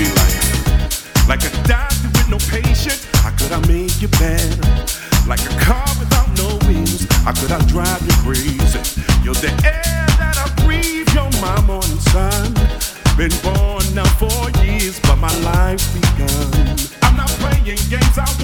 be like? Like a doctor with no patient, how could I make you better? Like a car without no wheels, how could I drive you crazy? You're the air that I breathe, you're my morning sun. Been born now four years, but my life's begun. I'm not playing games, I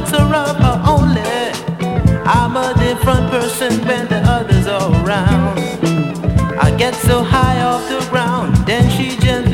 answer of her only. I'm a different person when the others are around. I get so high off the ground, then she gently.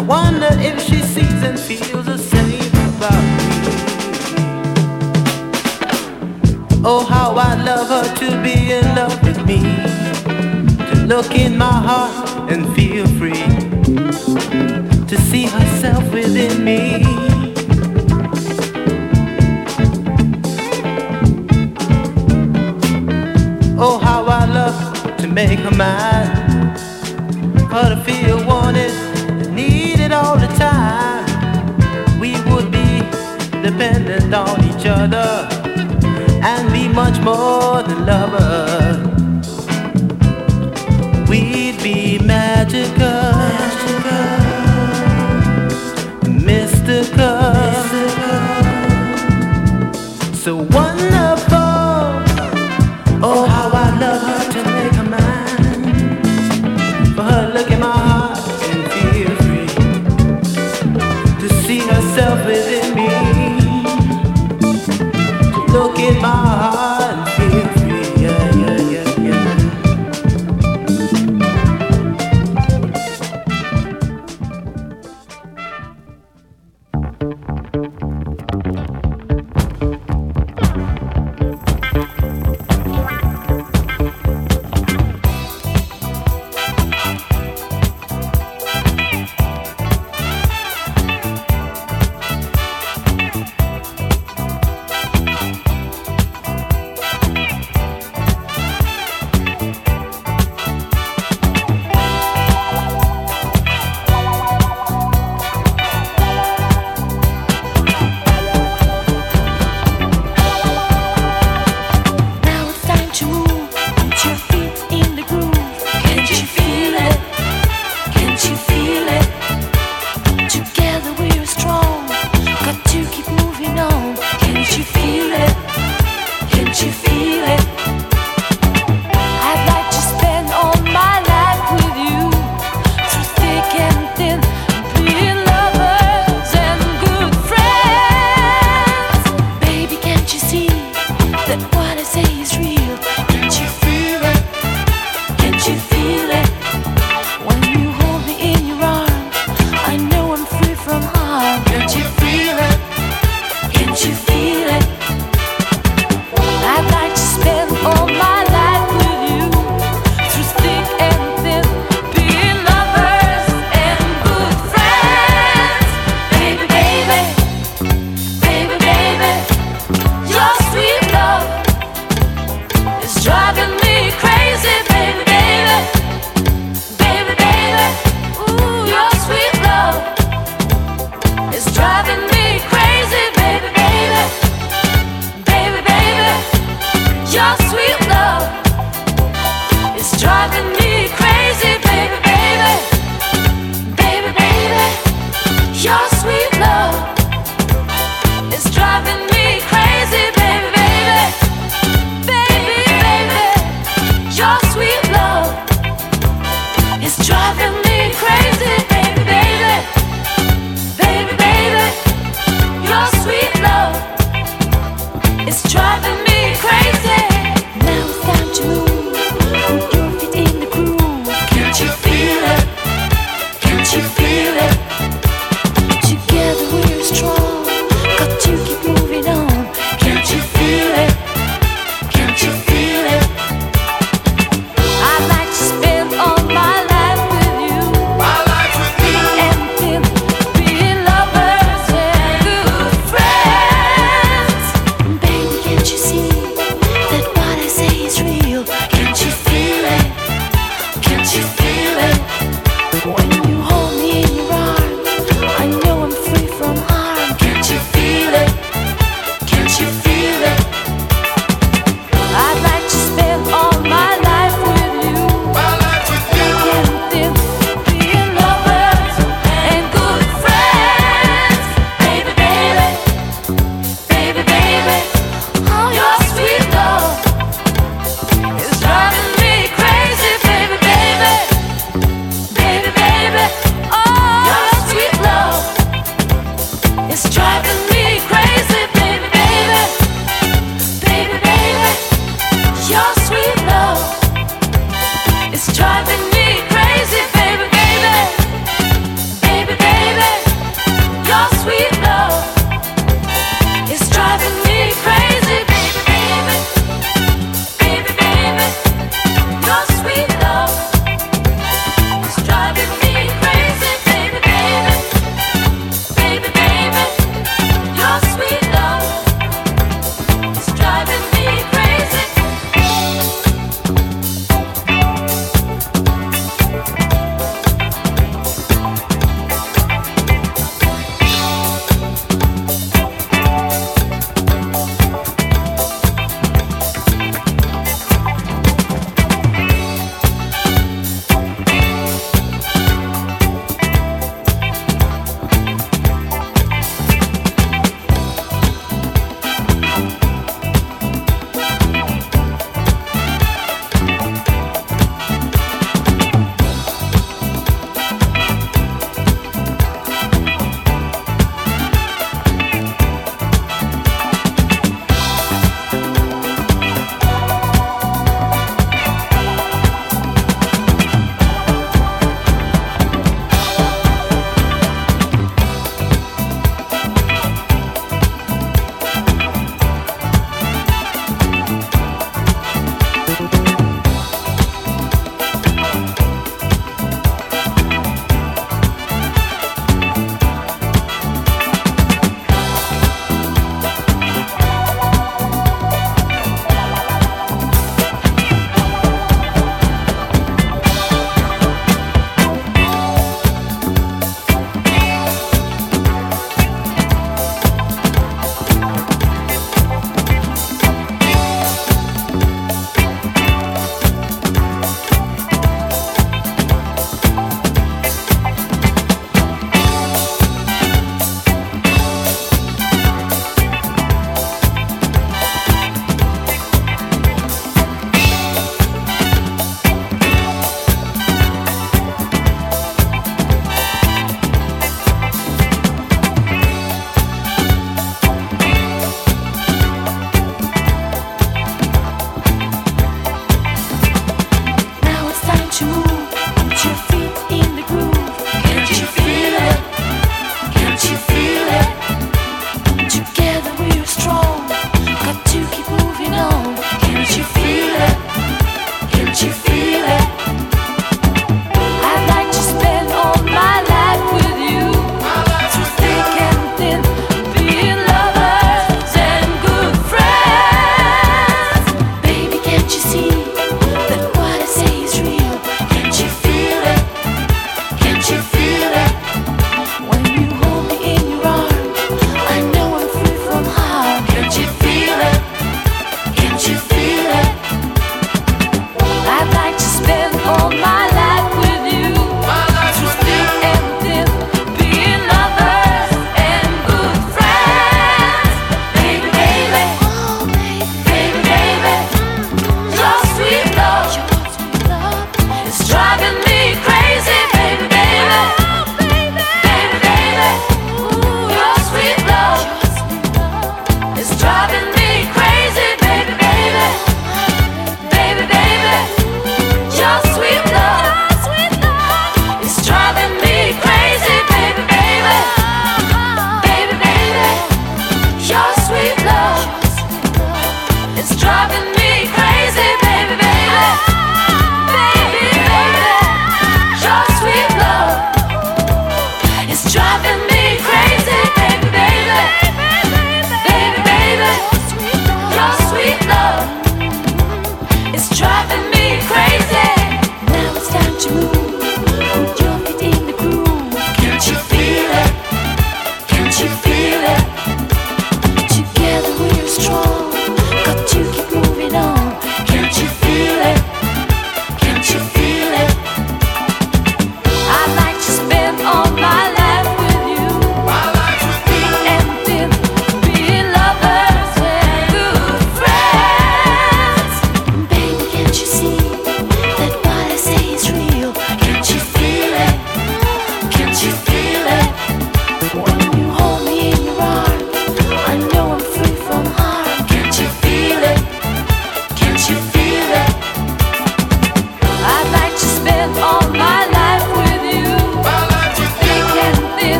I wonder if she sees and feels the same about me. Oh, how I love her to be in love with me. To look in my heart and feel free. To see herself within me. Oh, how I love to make her mine. But to feel wanted depend on each other and be much more than lovers. We'd be magical.